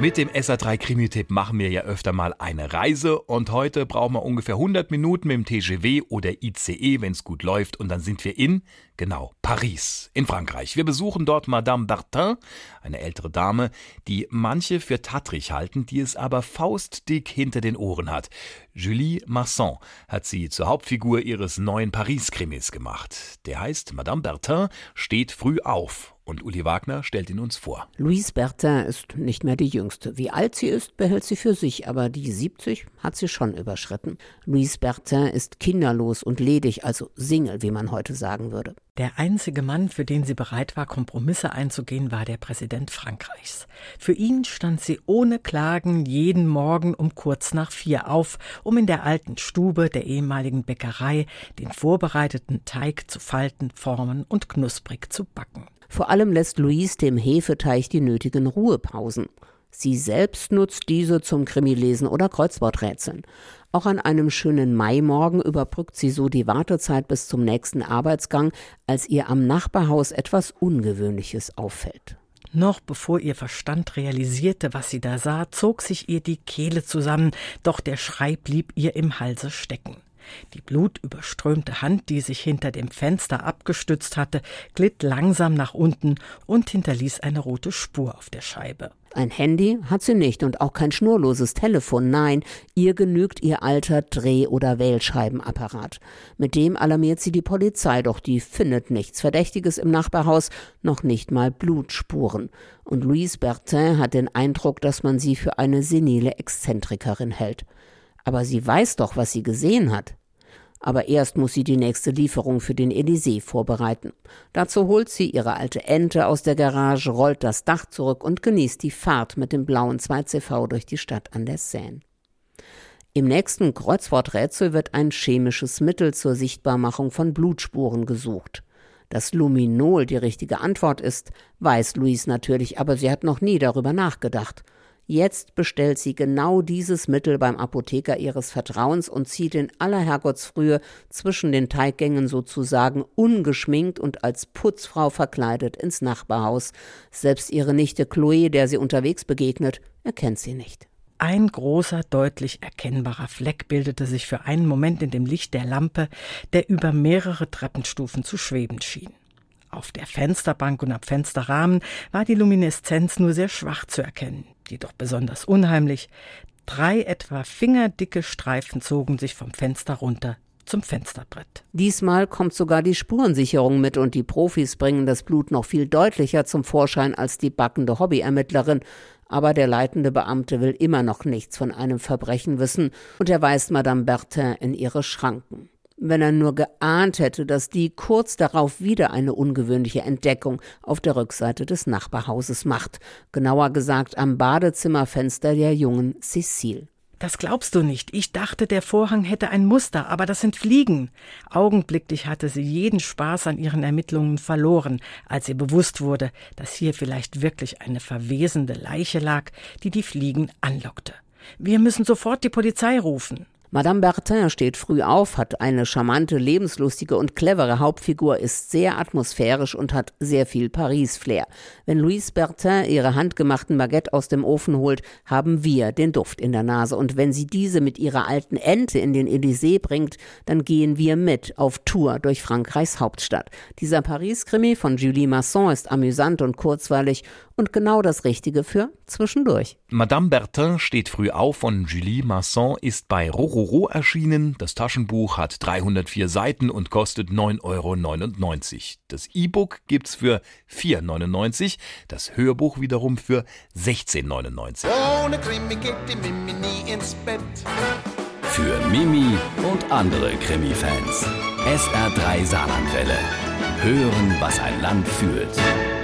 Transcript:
Mit dem SA3 Krimi-Tipp machen wir ja öfter mal eine Reise und heute brauchen wir ungefähr 100 Minuten mit dem TGW oder ICE, wenn es gut läuft und dann sind wir in, genau, Paris, in Frankreich. Wir besuchen dort Madame Bertin, eine ältere Dame, die manche für tattrig halten, die es aber faustdick hinter den Ohren hat. Julie Masson hat sie zur Hauptfigur ihres neuen Paris-Krimis gemacht. Der heißt Madame Bertin steht früh auf und Uli Wagner stellt ihn uns vor. Louise Bertin ist nicht mehr die Jüngste. Wie alt sie ist, behält sie für sich, aber die 70 hat sie schon überschritten. Louise Bertin ist kinderlos und ledig, also Single, wie man heute sagen würde. Der einzige Mann, für den sie bereit war, Kompromisse einzugehen, war der Präsident Frankreichs. Für ihn stand sie ohne Klagen jeden Morgen um kurz nach vier auf, um in der alten Stube der ehemaligen Bäckerei den vorbereiteten Teig zu falten, formen und knusprig zu backen. Vor allem lässt Louise dem Hefeteig die nötigen Ruhepausen. Sie selbst nutzt diese zum Krimilesen oder Kreuzworträtseln. Auch an einem schönen Maimorgen überbrückt sie so die Wartezeit bis zum nächsten Arbeitsgang, als ihr am Nachbarhaus etwas Ungewöhnliches auffällt. Noch bevor ihr Verstand realisierte, was sie da sah, zog sich ihr die Kehle zusammen, doch der Schrei blieb ihr im Halse stecken. Die blutüberströmte Hand, die sich hinter dem Fenster abgestützt hatte, glitt langsam nach unten und hinterließ eine rote Spur auf der Scheibe. Ein Handy hat sie nicht und auch kein schnurloses Telefon. Nein, ihr genügt ihr alter Dreh- oder Wählscheibenapparat. Mit dem alarmiert sie die Polizei, doch die findet nichts Verdächtiges im Nachbarhaus, noch nicht mal Blutspuren. Und Louise Bertin hat den Eindruck, dass man sie für eine senile Exzentrikerin hält. Aber sie weiß doch, was sie gesehen hat. Aber erst muss sie die nächste Lieferung für den Elysée vorbereiten. Dazu holt sie ihre alte Ente aus der Garage, rollt das Dach zurück und genießt die Fahrt mit dem blauen 2CV durch die Stadt an der Seine. Im nächsten Kreuzworträtsel wird ein chemisches Mittel zur Sichtbarmachung von Blutspuren gesucht. Dass Luminol die richtige Antwort ist, weiß Louise natürlich, aber sie hat noch nie darüber nachgedacht. Jetzt bestellt sie genau dieses Mittel beim Apotheker ihres Vertrauens und zieht in aller Herrgottsfrühe zwischen den Teiggängen sozusagen ungeschminkt und als Putzfrau verkleidet ins Nachbarhaus. Selbst ihre Nichte Chloe, der sie unterwegs begegnet, erkennt sie nicht. Ein großer, deutlich erkennbarer Fleck bildete sich für einen Moment in dem Licht der Lampe, der über mehrere Treppenstufen zu schweben schien. Auf der Fensterbank und am Fensterrahmen war die Lumineszenz nur sehr schwach zu erkennen jedoch besonders unheimlich. Drei etwa fingerdicke Streifen zogen sich vom Fenster runter zum Fensterbrett. Diesmal kommt sogar die Spurensicherung mit und die Profis bringen das Blut noch viel deutlicher zum Vorschein als die backende Hobbyermittlerin. Aber der leitende Beamte will immer noch nichts von einem Verbrechen wissen und er weist Madame Bertin in ihre Schranken wenn er nur geahnt hätte, dass die kurz darauf wieder eine ungewöhnliche Entdeckung auf der Rückseite des Nachbarhauses macht, genauer gesagt am Badezimmerfenster der jungen Cecile. Das glaubst du nicht. Ich dachte, der Vorhang hätte ein Muster, aber das sind Fliegen. Augenblicklich hatte sie jeden Spaß an ihren Ermittlungen verloren, als ihr bewusst wurde, dass hier vielleicht wirklich eine verwesende Leiche lag, die die Fliegen anlockte. Wir müssen sofort die Polizei rufen. Madame Bertin steht früh auf, hat eine charmante, lebenslustige und clevere Hauptfigur, ist sehr atmosphärisch und hat sehr viel Paris-Flair. Wenn Louise Bertin ihre handgemachten Baguette aus dem Ofen holt, haben wir den Duft in der Nase. Und wenn sie diese mit ihrer alten Ente in den Élysée bringt, dann gehen wir mit auf Tour durch Frankreichs Hauptstadt. Dieser Paris-Krimi von Julie Masson ist amüsant und kurzweilig und genau das Richtige für zwischendurch. Madame Bertin steht früh auf von Julie Masson ist bei Rororo erschienen. Das Taschenbuch hat 304 Seiten und kostet 9,99 Euro. Das E-Book gibt's für 4,99, das Hörbuch wiederum für 16,99. Ohne Krimi geht die Mimi nie ins Bett. Für Mimi und andere Krimi-Fans. SR3 Saarlandwelle. Hören, was ein Land fühlt.